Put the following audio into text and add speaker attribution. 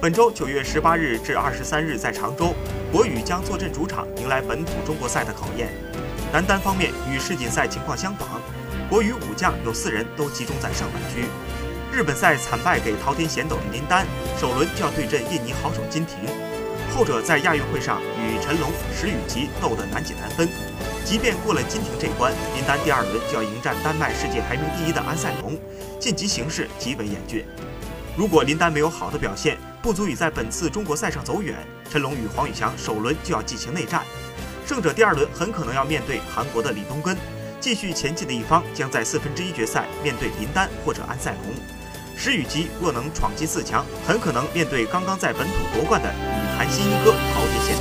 Speaker 1: 本周九月十八日至二十三日在常州，国羽将坐镇主场，迎来本土中国赛的考验。男单方面与世锦赛情况相仿，国羽五将有四人都集中在上半区。日本赛惨败给滔天贤斗的林丹，首轮就要对阵印尼好手金廷。后者在亚运会上与陈龙、石宇奇斗得难解难分。即便过了金廷这关，林丹第二轮就要迎战丹麦世界排名第一的安塞龙，晋级形势极为严峻。如果林丹没有好的表现，不足以在本次中国赛上走远。陈龙与黄宇翔首轮就要进行内战，胜者第二轮很可能要面对韩国的李东根。继续前进的一方将在四分之一决赛面对林丹或者安赛龙。石宇奇若能闯进四强，很可能面对刚刚在本土夺冠的女韩新一哥陶天贤。